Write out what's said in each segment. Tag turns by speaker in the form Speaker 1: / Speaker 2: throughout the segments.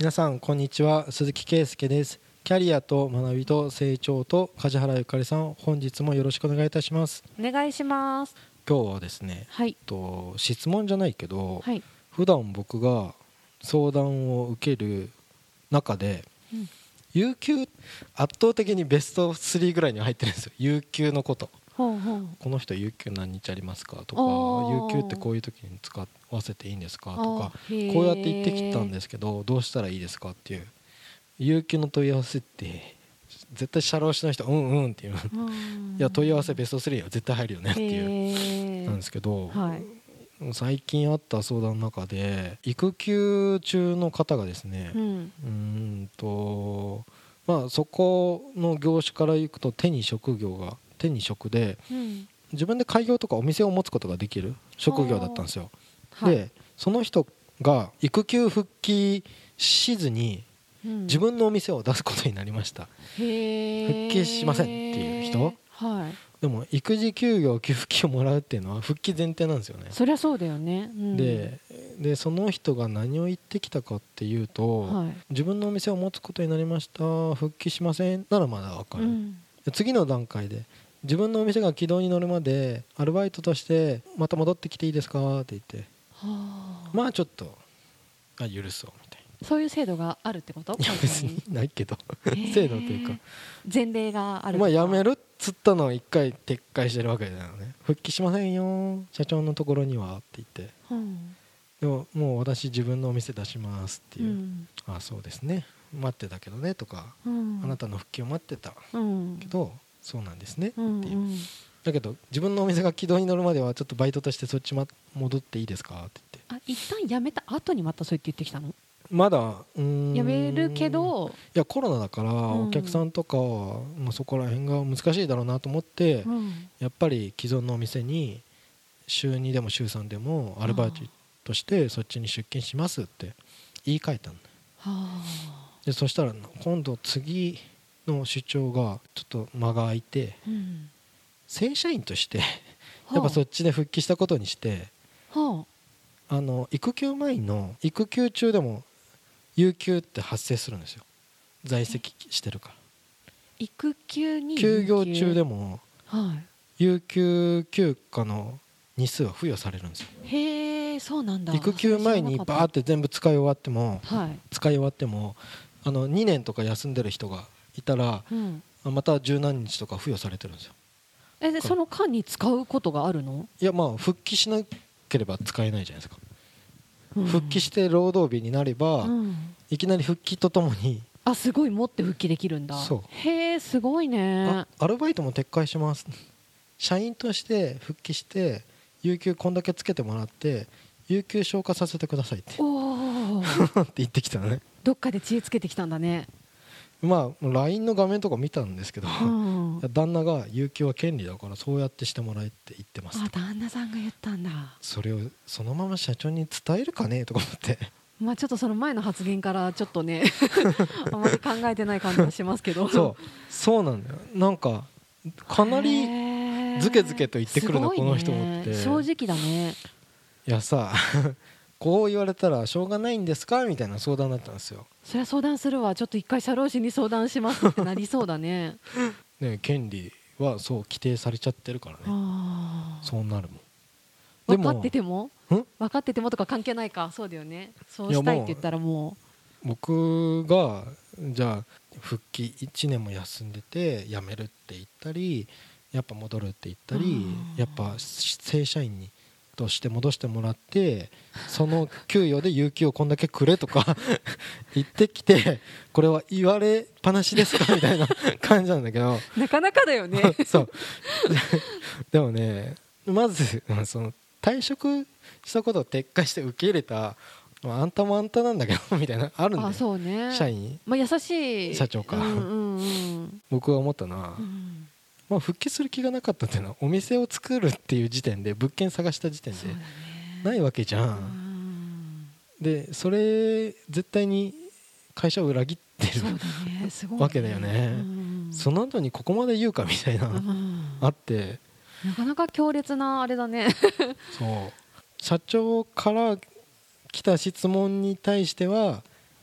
Speaker 1: 皆さんこんにちは。鈴木圭介です。キャリアと学びと成長と梶原ゆかりさん本日もよろしくお願いいたします。
Speaker 2: お願いします。
Speaker 1: 今日はですね
Speaker 2: はい。
Speaker 1: と質問じゃないけど、
Speaker 2: はい。
Speaker 1: 普段僕が相談を受ける中で、
Speaker 2: うん。
Speaker 1: 有給圧倒的にベスト3ぐらいに入ってるんですよ。有給のこと。この人有給何日ありますかとか有給ってこういう時に使わせていいんですか？とかこうやって言ってきたんですけどどうしたらいいですかっていう有給の問い合わせって絶対社労士の人うんうんっていう。
Speaker 2: うん
Speaker 1: いや問い合わせベスト3は絶対入るよねっていう。なんですけど、
Speaker 2: はい。
Speaker 1: 最近あった相談の中で育休中の方がですね
Speaker 2: うん。
Speaker 1: うーんとまあそこの業種から行くと手に職業が手に職で
Speaker 2: うん。
Speaker 1: 自分で開業とかお店を持つことができる職業だったんですよ。
Speaker 2: はい。
Speaker 1: でその人が育休復帰しずに
Speaker 2: うん。
Speaker 1: 自分のお店を出すことになりました。
Speaker 2: へー。
Speaker 1: 復帰しませんっていう人？
Speaker 2: はい。
Speaker 1: でも育児休業給付金をもらうっていうのは復帰前提なんですよね。
Speaker 2: そりゃそうだよね、うん、
Speaker 1: ででその人が何を言ってきたかっていうと、
Speaker 2: はい。
Speaker 1: 自分のお店を持つことになりました復帰しませんならまだ分かる、
Speaker 2: うん。
Speaker 1: で次の段階で自分のお店が軌道に乗るまでアルバイトとしてまた戻ってきていいですか？って言って
Speaker 2: はあ
Speaker 1: まあちょっとあ許そうみたい
Speaker 2: そういう制度があるってこと？
Speaker 1: ないや別にないけど。制度というか。
Speaker 2: 前例がある
Speaker 1: まあやめ
Speaker 2: る
Speaker 1: るっつったのを一回撤回してるわけだよね。復帰しませんよ社長のところにはって言って。
Speaker 2: うん
Speaker 1: でももう私自分のお店出しますっていう、
Speaker 2: うん。
Speaker 1: ああそうですね。待ってたけどねとか、
Speaker 2: うん。
Speaker 1: あなたの復帰を待ってた
Speaker 2: うん。
Speaker 1: けどそうなんですねって
Speaker 2: う。ん
Speaker 1: いう、だけど自分のお店が軌道に乗るまではちょっとバイトとしてそっち、ま、戻っていいですか？って言って。
Speaker 2: あ一旦辞めた後にまたそう言って言ってきたの？
Speaker 1: まだうーん。
Speaker 2: 辞めるけど、
Speaker 1: いやコロナだから
Speaker 2: ん。
Speaker 1: お客さんとかは、まあ、そこら辺が難しいだろうなと思って、
Speaker 2: うん。
Speaker 1: やっぱり既存のお店に週2でも週3でもアルバイトとしてそっちに出勤しますって言い換えたんだ
Speaker 2: は
Speaker 1: でそしたら今度次の主張がちょっと間が空いて
Speaker 2: あ、うん、
Speaker 1: 正社員として
Speaker 2: はあ。
Speaker 1: やっぱそっちで復帰したことにして
Speaker 2: は
Speaker 1: あ。の育休前の育休中でも有給って発生するんですよ。在籍してるから。
Speaker 2: あ、育休に
Speaker 1: 休業中で
Speaker 2: も、
Speaker 1: 有給休暇の日数は付与されるんですよ。
Speaker 2: い、へえそうなんだ。
Speaker 1: 育休前にバーって全部使い終わっても
Speaker 2: はい、
Speaker 1: 使い終わってもあの2年とか休んでる人がいたら
Speaker 2: うん、
Speaker 1: また十何日とか付与されてるんですよ
Speaker 2: えでその間に使うことがあるの、
Speaker 1: いやまあ復帰しなければ使えないじゃないですか、
Speaker 2: うん。
Speaker 1: 復帰して労働日になれば、
Speaker 2: うん、
Speaker 1: いきなり復帰とともに、
Speaker 2: あすごい持って復帰できるんだ。
Speaker 1: そう。
Speaker 2: へえすごいね。
Speaker 1: あアルバイトも撤回します。社員として復帰して有給こんだけつけてもらって有給消化させてくださいって。
Speaker 2: おお
Speaker 1: って言ってきたのね。
Speaker 2: どっかで知恵つけてきたんだね、
Speaker 1: まあ LINE の画面とか見たんですけど、
Speaker 2: うん、あ
Speaker 1: 旦那が有給は権利だからそうやってしてもらえって言ってます
Speaker 2: 旦那さんが言ったんだ。
Speaker 1: それをそのまま社長に伝えるかねとか思って。
Speaker 2: まあちょっとその前の発言からちょっとね あまり考えてない感じがしますけど。
Speaker 1: そう。そうなんだよ。なんかかなり
Speaker 2: り
Speaker 1: ズケズケと言ってくるなこの人もって。
Speaker 2: 正直だね。
Speaker 1: いやさこう言われたらしょうがないんですか？みたいな相談だったんですよ、
Speaker 2: そりゃ相談するわ。ちょっと一回社労士に相談しますってなりそうだね。
Speaker 1: ね、権利はそう規定されちゃってるからね。
Speaker 2: あ
Speaker 1: そうなるもん。
Speaker 2: あ分かってても？
Speaker 1: ん？
Speaker 2: 分かっててもとか関係ないか。そうだよね。そうしたいって言ったらも
Speaker 1: 僕がじゃあ復帰1年も休んでて辞めるって言ったりやっぱ戻るって言ったりやっぱ正社員にとして戻してもらってその給与で有給をこんだけくれとか 言ってきてこれは言われっぱなしですかみたいな感じなんだけど。
Speaker 2: うなかなかだよね。
Speaker 1: そう。でもねまずうんその退職したことを撤回して受け入れたまああんたもあんたなんだけどみたいなあるんだよ。
Speaker 2: あそうね。
Speaker 1: 社員。
Speaker 2: まあ優しい。
Speaker 1: 社長か。
Speaker 2: うんうんうん。
Speaker 1: 僕が思ったのは、
Speaker 2: うん
Speaker 1: まあ、復帰する気がなかったっていうのはお店を作るっていう時点で物件探した時点でないわけじゃ、
Speaker 2: うん。ん
Speaker 1: でそれ絶対に会社を裏切ってるわけだよね。
Speaker 2: うん。
Speaker 1: その後にここまで言うかみたいな、
Speaker 2: うん。
Speaker 1: あって。
Speaker 2: なかなか強烈なあれだね。
Speaker 1: そう。社長から来た質問に対しては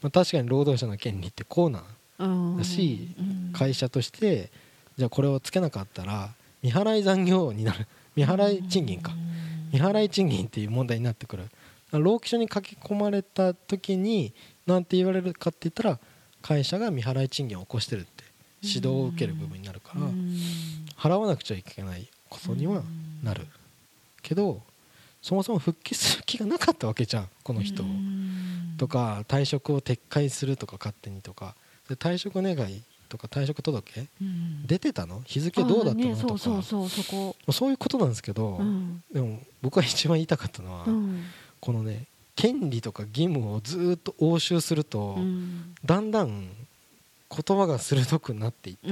Speaker 1: まあ、確かに労働者の権利ってこうなん
Speaker 2: うん。
Speaker 1: だし
Speaker 2: うん。
Speaker 1: 会社としてじゃあこれをつけなかったら未払い残業になる。未払い賃金か。
Speaker 2: うん
Speaker 1: 未払い賃金っていう問題になってくる。労基署に書き込まれた時に何て言われるかって言ったら会社が未払い賃金を起こしてるって指導を受ける部分になるから
Speaker 2: うん。
Speaker 1: 払わなくちゃいけないことにはなる。けどそもそも復帰する気がなかったわけじゃんこの人
Speaker 2: うん。
Speaker 1: とか退職を撤回するとか勝手にとか。で退職願いとか退職届
Speaker 2: うん
Speaker 1: 出てたの？日付どうだったの？とか。
Speaker 2: そうそうそうそこ
Speaker 1: そういうことなんですけど、
Speaker 2: うん。
Speaker 1: でも僕が一番言いたかったのは、
Speaker 2: うん。
Speaker 1: このね権利とか義務をずーっと押収すると、
Speaker 2: うん。
Speaker 1: だんだん言葉が鋭くなっていって、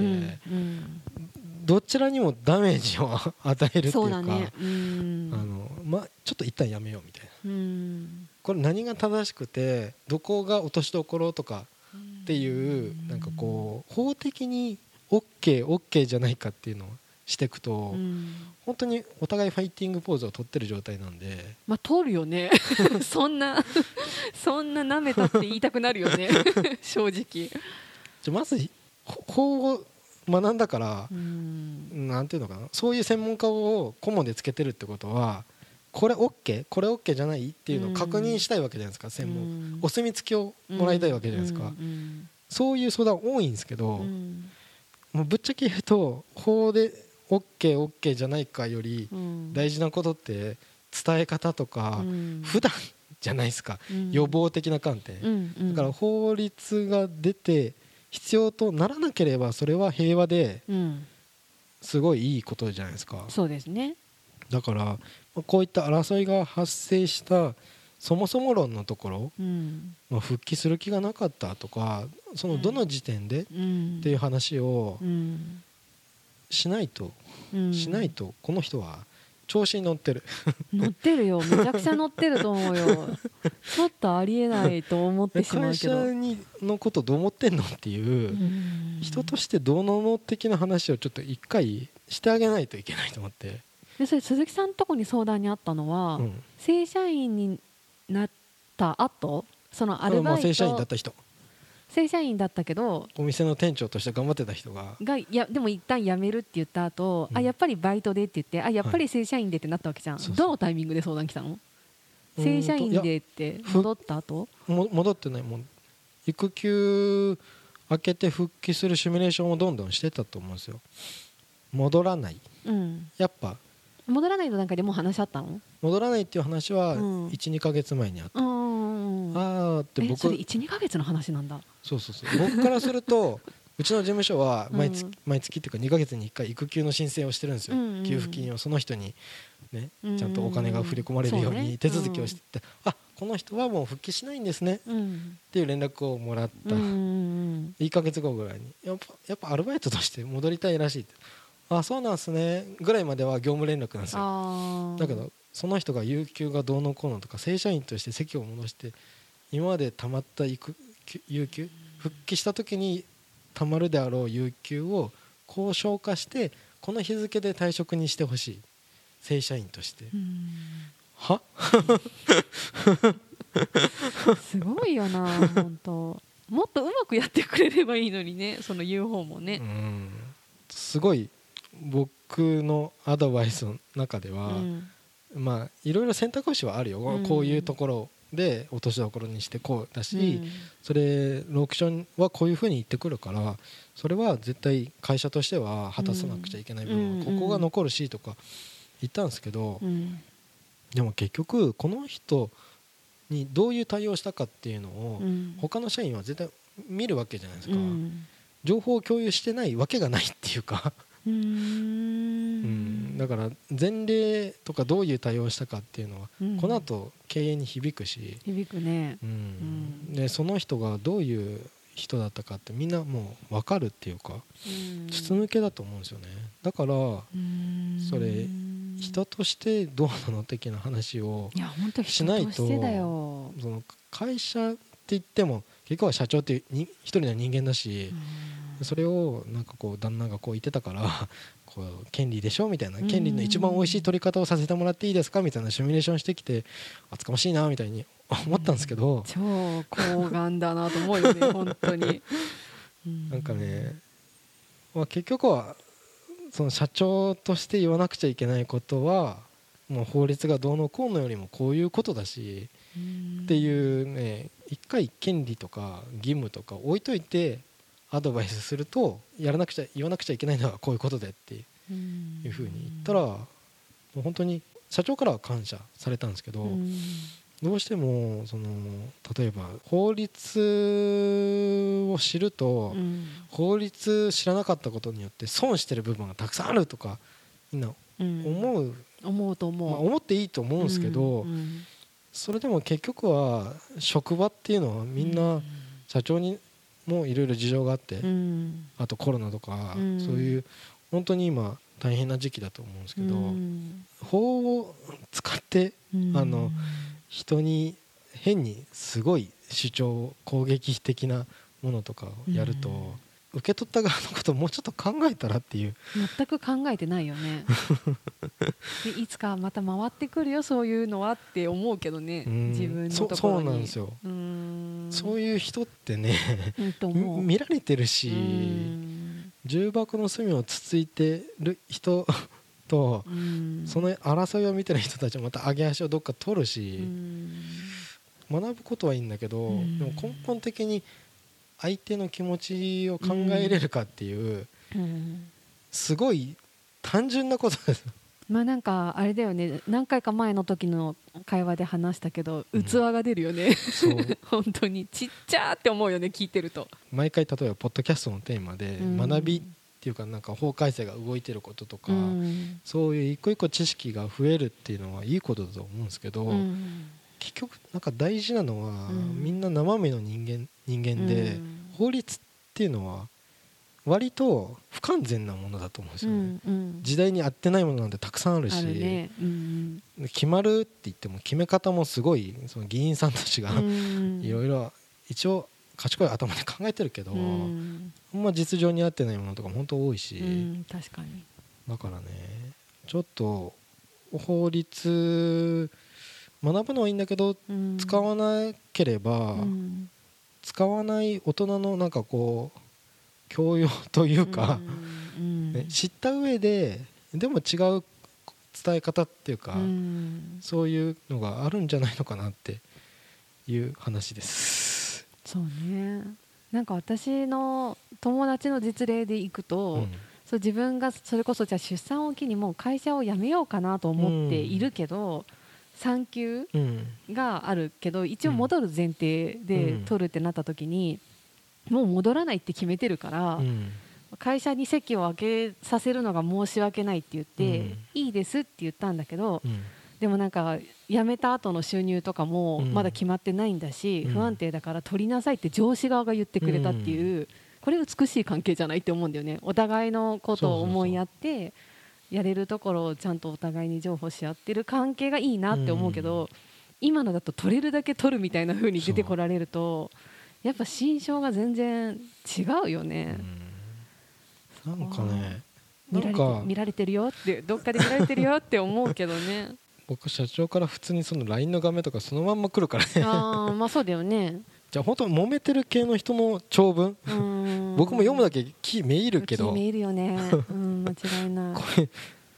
Speaker 1: どちらにもダメージを与えるっていうか
Speaker 2: ね。うん。
Speaker 1: あのま、ちょっと一旦やめようみたいな。
Speaker 2: うん。
Speaker 1: これ何が正しくてどこが落としどころとかっていうなんかこう法的に OKOK、OK じゃないかっていうのをしていくと、
Speaker 2: うん。
Speaker 1: 本当にお互いファイティングポーズを取ってる状態なんで。
Speaker 2: まあ通るよね。そんなそんな舐めたって言いたくなるよね。正直。
Speaker 1: じゃあまずほ法を学んだから
Speaker 2: う、ん。
Speaker 1: なんていうのかな。そういう専門家を顧問でつけてるってことはこれ OK これ OK じゃない？っていうのを確認したいわけじゃないですか専門、
Speaker 2: うん。
Speaker 1: お墨付きをもらいたいわけじゃないですか、
Speaker 2: うん。
Speaker 1: そういう相談多いんですけど、
Speaker 2: うん。
Speaker 1: もうぶっちゃけ言うと法で OKOK、OK じゃないかより
Speaker 2: うん。
Speaker 1: 大事なことって伝え方とか、
Speaker 2: うん。
Speaker 1: 普段じゃないですか、
Speaker 2: うん。
Speaker 1: 予防的な観点、だから法律が出て必要とならなければそれは平和で
Speaker 2: うん。
Speaker 1: すごいいいことじゃないですか。
Speaker 2: そうですね
Speaker 1: だからまあこういった争いが発生したそもそも論のところ、
Speaker 2: うん。
Speaker 1: まあ、復帰する気がなかったとかそのどの時点でっ
Speaker 2: うん。
Speaker 1: ていう話を
Speaker 2: うん。
Speaker 1: しないと
Speaker 2: うん。
Speaker 1: しないとこの人は調子に乗ってる。
Speaker 2: 乗ってるよ。めちゃくちゃ乗ってると思うよ。ちょっとありえないと思ってしまう
Speaker 1: 会
Speaker 2: けど。
Speaker 1: 社にのことどう思ってんの？っていう
Speaker 2: うん。
Speaker 1: 人としてどうなの的な話をちょっと一回してあげないといけないと思って、
Speaker 2: でそれ鈴木さんのとこに相談にあったのは、
Speaker 1: うん、
Speaker 2: 正社員になった後そのアルバイト
Speaker 1: もう正社員だった人。
Speaker 2: 正社員だったけど
Speaker 1: お店の店長として頑張ってた人が。
Speaker 2: がいやでも一旦辞めるって言った後、
Speaker 1: うん。
Speaker 2: あやっぱりバイトでって言ってあやっぱり正社員でってなったわけじゃん、
Speaker 1: そうそう。
Speaker 2: どのタイミングで相談来たの？
Speaker 1: うん
Speaker 2: 正社員でって戻った後？
Speaker 1: も戻ってないもん。育休明けて復帰するシミュレーションをどんどんしてたと思うんですよ。戻らない。
Speaker 2: うん。
Speaker 1: やっぱ
Speaker 2: 戻らないの段階でもう話し合ったの？
Speaker 1: 戻らないっていう話は
Speaker 2: うん。
Speaker 1: 12か月前にあった、
Speaker 2: うんうんうん
Speaker 1: あーって僕
Speaker 2: えそれ12か月の話なんだ。
Speaker 1: そうそうそう。僕からすると うちの事務所は毎月,、
Speaker 2: うん。
Speaker 1: 毎月っていうか2か月に1回育休の申請をしてるんですよ、
Speaker 2: うんうんうん。
Speaker 1: 給付金をその人に、ね、
Speaker 2: うん
Speaker 1: ちゃんとお金が振り込まれるように手続きをしてって、あこの人はもう復帰しないんですね。
Speaker 2: うん。
Speaker 1: っていう連絡をもらった、
Speaker 2: うんうん
Speaker 1: 1か月後ぐらいに。やっぱやっぱアルバイトとして戻りたいらしいってあそうなんすね。ぐらいまでは業務連絡なんですよ。だけどその人が有給がどうのこうのとか正社員として席を戻して今までたまった有給復帰した時にたまるであろう有給をこう消化してこの日付で退職にしてほしい。正社員として。
Speaker 2: うん。
Speaker 1: は？
Speaker 2: すごいよな本当。もっとうまくやってくれればいいのにねその言う方もね。
Speaker 1: うん。すごい僕のアドバイスの中では、
Speaker 2: うん。
Speaker 1: まあいろいろ選択肢はあるよ、
Speaker 2: うん。
Speaker 1: こういうところで落としどころにしてこうだし、
Speaker 2: うん。
Speaker 1: それロークションはこういうふうに言ってくるからそれは絶対会社としては果たさなくちゃいけない部分ここが残るしとか言ったんですけど、
Speaker 2: うん。
Speaker 1: でも結局この人にどういう対応したかっていうのを
Speaker 2: うん。
Speaker 1: 他の社員は絶対見るわけじゃないですか、
Speaker 2: うん。
Speaker 1: 情報を共有してないわけがないっていうか、
Speaker 2: う
Speaker 1: ん。
Speaker 2: ん。
Speaker 1: だから前例とかどういう対応をしたかっていうのは
Speaker 2: うん。
Speaker 1: この後経営に響くし、
Speaker 2: 響くね。
Speaker 1: うん。
Speaker 2: うん。
Speaker 1: でその人がどういう人だったかってみんなもう分かるっていうか
Speaker 2: うん。
Speaker 1: 筒抜けだと思うんですよね。だから
Speaker 2: うん。
Speaker 1: それ人としてどうなの的な話を
Speaker 2: いや本当
Speaker 1: しないとその会社言っても結局は社長って一人の人間だし、それをなんかこう旦那がこう言ってたから こう権利でしょみたいな
Speaker 2: うん。
Speaker 1: 権利の一番美味しい取り方をさせてもらっていいですかみたいなシミュレーションしてきて厚かましいなみたいに 思ったんですけど、
Speaker 2: 超高顔だなと思うよね本当に、う
Speaker 1: なんかね、まあ、結局はその社長として言わなくちゃいけないことはもう法律がどうのこうのよりもこういうことだし
Speaker 2: うん。
Speaker 1: っていうね一回権利とか義務とか置いといてアドバイスするとやらなくちゃ言わなくちゃいけないのはこういうことでっていうふうに言ったらもう本当に社長からは感謝されたんですけど、
Speaker 2: うん。
Speaker 1: どうしてもその例えば法律を知ると、
Speaker 2: うん。
Speaker 1: 法律知らなかったことによって損してる部分がたくさんあるとかみんな
Speaker 2: うん。
Speaker 1: 思う、
Speaker 2: 思うと思う、
Speaker 1: まあ、思っていいと思うんですけど、それでも結局は職場っていうのはみんな社長にもいろいろ事情があって、
Speaker 2: うん。
Speaker 1: あとコロナとか、
Speaker 2: うん。
Speaker 1: そういう本当に今大変な時期だと思うんですけど、
Speaker 2: うん。
Speaker 1: 法を使って
Speaker 2: うん。
Speaker 1: あの人に変にすごい主張攻撃的なものとかをやると、
Speaker 2: うん
Speaker 1: 受け取った側のことをもうちょっと考えたらっていう。
Speaker 2: 全く考えてないよね。で いつかまた回ってくるよそういうのはって思うけどね
Speaker 1: うん。
Speaker 2: 自分の
Speaker 1: そ
Speaker 2: ところに。
Speaker 1: そうなんですよ、
Speaker 2: うん。
Speaker 1: そういう人ってね見られてるし、
Speaker 2: うん。
Speaker 1: 重箱の隅をつついてる人 と
Speaker 2: うん。
Speaker 1: その争いを見てる人たちもまた上げ足をどっか取るし、
Speaker 2: うん。
Speaker 1: 学ぶことはいいんだけど、
Speaker 2: うん。
Speaker 1: でも根本的に相手の気持ちを考えれるかっていう、
Speaker 2: うん。
Speaker 1: すごい単純なことです。
Speaker 2: まあなんかあれだよね。何回か前の時の会話で話したけど
Speaker 1: うん。
Speaker 2: 器が出るよね、
Speaker 1: そう。
Speaker 2: 本当に。ちっちゃーって思うよね聞いてると、
Speaker 1: 毎回例えばポッドキャストのテーマで
Speaker 2: うん。
Speaker 1: 学びっていうかなんか法改正が動いてることとか、
Speaker 2: うん。
Speaker 1: そういう一個一個知識が増えるっていうのはいいことだと思うんですけど、
Speaker 2: うん。
Speaker 1: 結局なんか大事なのは、
Speaker 2: うん。
Speaker 1: みんな生身の人間人間で、
Speaker 2: うん。
Speaker 1: 法律っていうのは割と不完全なものだと思うんです
Speaker 2: う
Speaker 1: よね、
Speaker 2: んうん。
Speaker 1: 時代に合ってないものなんてたくさんあるし
Speaker 2: うん
Speaker 1: 決まるって言っても決め方もすごいその議員さんたちが
Speaker 2: うん。
Speaker 1: いろいろ一応賢い頭で考えてるけど、
Speaker 2: うん
Speaker 1: ま実情に合ってないものとかも本当多いし、
Speaker 2: うん確かに。
Speaker 1: だからねちょっと法律学ぶのはいいんだけど
Speaker 2: うん。
Speaker 1: 使わなければ、
Speaker 2: うん
Speaker 1: 使わない大人のなんかこう教養というか、
Speaker 2: うん
Speaker 1: ね、知った上ででも違う伝え方っていうか、
Speaker 2: うん。
Speaker 1: そういうのがあるんじゃないのかなっていう話です。
Speaker 2: そうね。なんか私の友達の実例でいくと、
Speaker 1: うん。
Speaker 2: そう自分がそれこそじゃあ出産を機にもう会社を辞めようかなと思っているけど、産休
Speaker 1: うん
Speaker 2: があるけど一応戻る前提で
Speaker 1: うん。
Speaker 2: 取るってなった時に、もう戻らないって決めてるから、
Speaker 1: うん。
Speaker 2: 会社に席を空けさせるのが申し訳ないって言って、
Speaker 1: うん。
Speaker 2: いいですって言ったんだけど、
Speaker 1: うん。
Speaker 2: でもなんか辞めた後の収入とかも
Speaker 1: うん。
Speaker 2: まだ決まってないんだし、
Speaker 1: うん。
Speaker 2: 不安定だから取りなさいって上司側が言ってくれたっていう、これ美しい関係じゃないって思うんだよね。お互いのことを思いやってやれるところをちゃんとお互いに譲歩し合ってる関係がいいなって思うけど、
Speaker 1: うん。
Speaker 2: 今のだと取れるだけ取るみたいな風に出てこられるとやっぱ心象が全然違うよね。
Speaker 1: うん。なんかね
Speaker 2: 見られ見られてるよってどっかで見られてるよって思うけどね。
Speaker 1: 僕社長から普通にその LINE の画面とかそのまんま来るからね。
Speaker 2: ああまあそうだよね。
Speaker 1: じゃあ本当揉めてる系の人の長文？
Speaker 2: うん
Speaker 1: 僕も読むだけ気めいるけど。
Speaker 2: 見えるよね、うん、間違いない。
Speaker 1: これ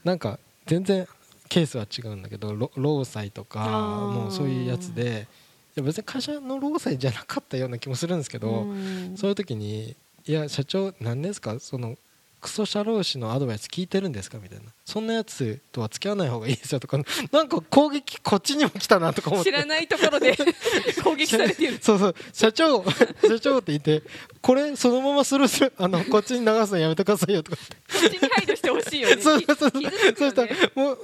Speaker 1: なんか全然ケースは違うんだけどろ労災とかもうそういうやつでいや別に会社の労災じゃなかったような気もするんですけど、
Speaker 2: うん。
Speaker 1: そういう時に「いや社長何ですか？そのクソ社労士のアドバイス聞いてるんですか?」みたいな「そんなやつとは付き合わない方がいいですよ」とか。なんか攻撃こっちにも来たなとか思って。
Speaker 2: 知らないところで 攻撃されている。
Speaker 1: そうそう。社長社長って言ってこれそのままスルーするあのこっちに流すのやめてくださいよとか
Speaker 2: こっちに配慮してほしいよね。
Speaker 1: そうそうそう。
Speaker 2: 傷
Speaker 1: そうした
Speaker 2: つくよね
Speaker 1: らもう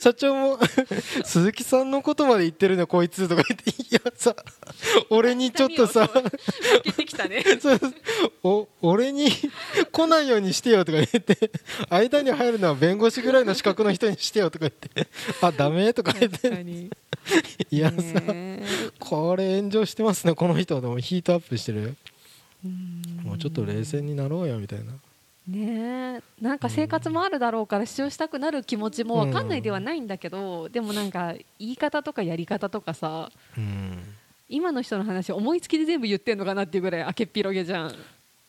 Speaker 1: 社長も鈴木さんのことまで言ってるねこいつとか言っていやさ俺にちょっとさ
Speaker 2: ね
Speaker 1: そう。お俺に来ないようにしてよとか言って間に入るのは弁護士ぐらいの資格の人にしてよとか言ってあダメとか言って。いやさ、
Speaker 2: ね
Speaker 1: これ炎上してますねこの人でもヒートアップしてる。
Speaker 2: うん。
Speaker 1: もうちょっと冷静になろうよみたいな。
Speaker 2: ねえ。なんか生活もあるだろうから主張したくなる気持ちも分かんないではないんだけど、でもなんか言い方とかやり方とかさ
Speaker 1: うん。
Speaker 2: 今の人の話思いつきで全部言ってんのかなっていうぐらい明けっぴろげじゃん。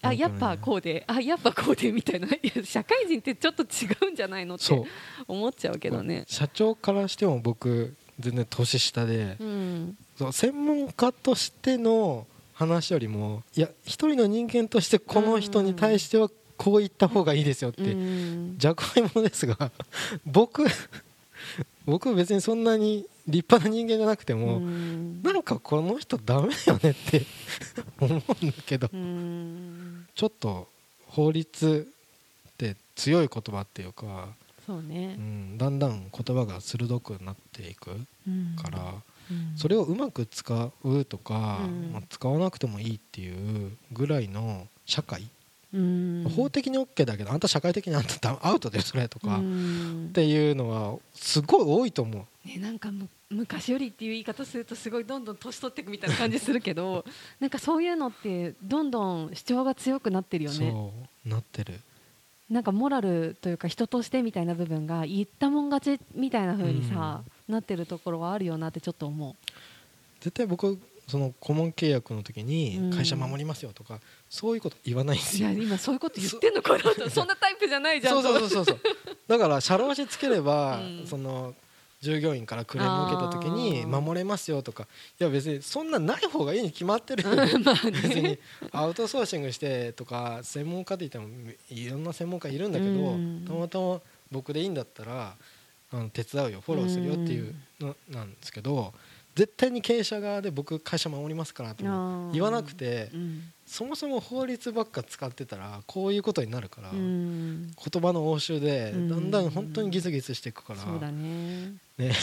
Speaker 2: あやっぱこうであやっぱこうでみたいな。いや社会人ってちょっと違うんじゃないのって思っちゃうけどね。
Speaker 1: 社長からしても僕全然年下で、
Speaker 2: うん。
Speaker 1: そう専門家としての話よりもいや一人の人間としてこの人に対してはこう言った方がいいですよって、
Speaker 2: うん。
Speaker 1: 若輩者ですが 僕僕別にそんなに立派な人間じゃなくても、
Speaker 2: うん。
Speaker 1: なんかこの人ダメよねって思うんだけど。
Speaker 2: うん
Speaker 1: ちょっと法律って強い言葉っていうか、う
Speaker 2: そうね、
Speaker 1: ん、だんだん言葉が鋭くなっていく
Speaker 2: うん
Speaker 1: から、
Speaker 2: うん。
Speaker 1: それをうまく使うとか、
Speaker 2: うん。
Speaker 1: まあ使わなくてもいいっていうぐらいの社会、
Speaker 2: うん。
Speaker 1: 法的に OK だけどあんた社会的にあんたダアウトでそれとか、
Speaker 2: う
Speaker 1: っ
Speaker 2: ん
Speaker 1: ていうのはすごい多いと思う。
Speaker 2: ね、なんかむ昔よりっていう言い方するとすごいどんどん年取っていくみたいな感じするけど なんかそういうのってどんどん主張が強くなってるよね。
Speaker 1: そうなってる。
Speaker 2: なんかモラルというか人としてみたいな部分が言ったもん勝ちみたいな風にさ、なってるところはあるよなってちょっと思
Speaker 1: 絶対僕その顧問契約の時
Speaker 2: うん。
Speaker 1: に会社守りますよとか、そういうこと言わないんで
Speaker 2: う
Speaker 1: すよ。
Speaker 2: いや今そういうこと言ってんのかなとそんなタイプじゃないじゃん
Speaker 1: そう
Speaker 2: と
Speaker 1: そうそうそうそう。だから社労士つければ、
Speaker 2: うん。
Speaker 1: その従業員からクレームを受けた時に守れますよとかいや別にそんなない方がいいに決まってる 別に
Speaker 2: ね
Speaker 1: アウトソーシングしてとか専門家って言ってもいろんな専門家いるんだけど、
Speaker 2: うん。
Speaker 1: たまたま僕でいいんだったらあの手伝うよフォローするよっていうのなんですけど絶対に経営者側で僕会社守りますからとも言わなくて
Speaker 2: うん。
Speaker 1: そもそも法律ばっか使ってたらこういうことになるから、
Speaker 2: うん。
Speaker 1: 言葉の応酬で
Speaker 2: うん。
Speaker 1: だんだん本当にギスギスしていくから、
Speaker 2: ね。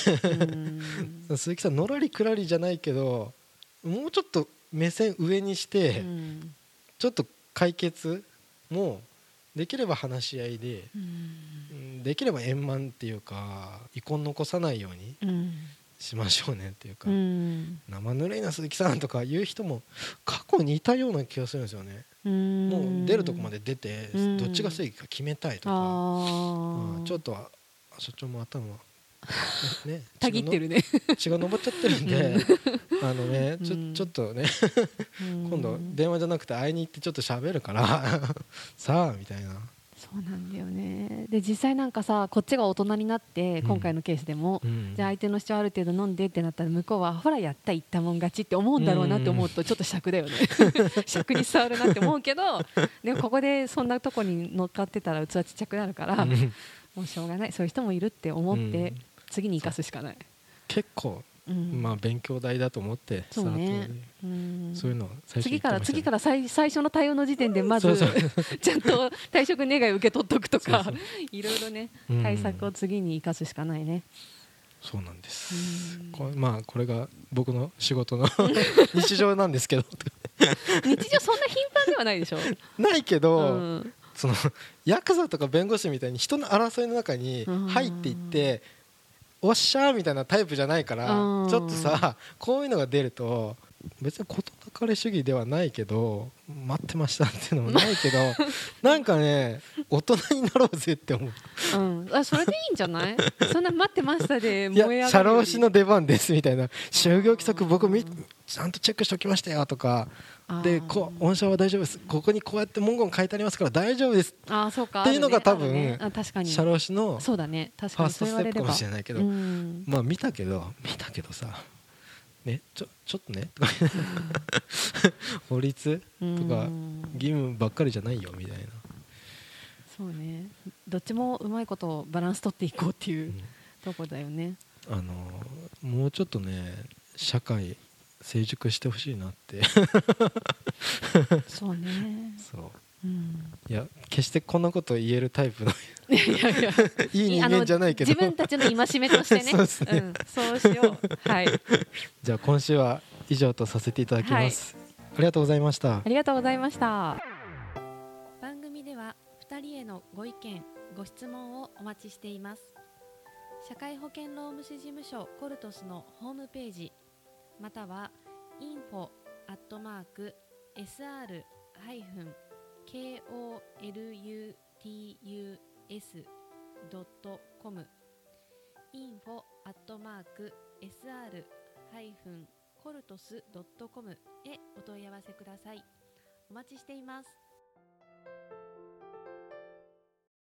Speaker 1: 鈴木さんのらりくらりじゃないけどもうちょっと目線上にして、
Speaker 2: うん。
Speaker 1: ちょっと解決もできれば話し合いで、できれば円満っていうか遺恨残さないように。
Speaker 2: うん
Speaker 1: しましょうねっていうか、
Speaker 2: うん。
Speaker 1: 生ぬるいな鈴木さんとか言う人も過去にいたような気がするんですよね、
Speaker 2: うん。
Speaker 1: もう出るとこまで出て、
Speaker 2: うん。
Speaker 1: どっちが正義か決めたいとか、
Speaker 2: あ
Speaker 1: うん。
Speaker 2: ー
Speaker 1: ちょっとは所長も頭ね
Speaker 2: たぎってるね。
Speaker 1: 血が 上っちゃってるんであのねちょ
Speaker 2: うん。
Speaker 1: ちょっとね今
Speaker 2: 今
Speaker 1: 度電話じゃなくて会いに行ってちょっと喋るから さあみたいな、
Speaker 2: そうなんだよね。で実際なんかさこっちが大人になって
Speaker 1: うん。
Speaker 2: 今回のケースでも、
Speaker 1: うん。
Speaker 2: じゃあ相手の主張ある程度飲んでってなったら向こうはほらやった言ったもん勝ちって思うんだろうなって思うとちょっと尺だよね。尺に触るなって思うけどでもここでそんなとこに乗っかってたら器ちっちゃくなるから
Speaker 1: うん。
Speaker 2: もうしょうがない。そういう人もいるって思って
Speaker 1: うん。
Speaker 2: 次に生かすしかない、
Speaker 1: 結構、
Speaker 2: うん
Speaker 1: まあ勉強代だと思って
Speaker 2: そうね。うん。
Speaker 1: そういうの
Speaker 2: 次から次から最最初の対応の時点でまず ちゃんと退職願い受け取っとくとかいろいろね
Speaker 1: うん。
Speaker 2: 対策を次に生かすしかないね。
Speaker 1: そうなんです。
Speaker 2: うん。
Speaker 1: これまあこれが僕の仕事の 日常なんですけど。
Speaker 2: 日常そんな頻繁ではないでしょ。
Speaker 1: ないけ
Speaker 2: う
Speaker 1: ど、
Speaker 2: ん。
Speaker 1: そのヤクザとか弁護士みたいに人の争いの中に
Speaker 2: うん
Speaker 1: 入っていって、おっしゃーみたいなタイプじゃないから、
Speaker 2: うん。
Speaker 1: ちょっとさこういうのが出ると別に事なかれ主義ではないけど待ってましたっていうのもないけどなんかね大人になろうぜって思う。
Speaker 2: うん、あそれでいいんじゃない？そんな待ってましたで
Speaker 1: い
Speaker 2: 燃え上がる
Speaker 1: 社労士の出番ですみたいな。就業規則僕みちゃんとチェックしておきましたよとか。でこう御社は大丈夫です。ここにこうやって文言書いてありますから大丈夫です。
Speaker 2: あーそうか。
Speaker 1: っていうのが多分
Speaker 2: ね。あ確かに。
Speaker 1: 社労士のフ
Speaker 2: そうだね。確
Speaker 1: ァーストステップかもしれないけど、
Speaker 2: うん
Speaker 1: まあ見たけど見たけどさねちょちょっとね。とか法律
Speaker 2: うん。
Speaker 1: とか義務ばっかりじゃないよみたいな、
Speaker 2: そうね。どっちもうまいことバランス取っていこうっていううん。とこだよね。
Speaker 1: あのもうちょっとね社会成熟してほしいなって。
Speaker 2: そうね。
Speaker 1: そう
Speaker 2: うん、
Speaker 1: いや決してこんなこと言えるタイプの
Speaker 2: いい
Speaker 1: 人間じゃないけど。
Speaker 2: 自分たちの戒めとしてね。
Speaker 1: そう、ね、う。
Speaker 2: ん、そうしよう、はい、
Speaker 1: じゃあ今週は以上とさせていただきます、はい、ありがとうございました。
Speaker 2: ありがとうございました。番組では2人へのご意見ご質問をお待ちしています。社会保険労務士事務所コルトスのホームページまたはインフォアットマーク sr- koluts.com info at mark sr-cortos.com へお問い合わせください。お待ちしています。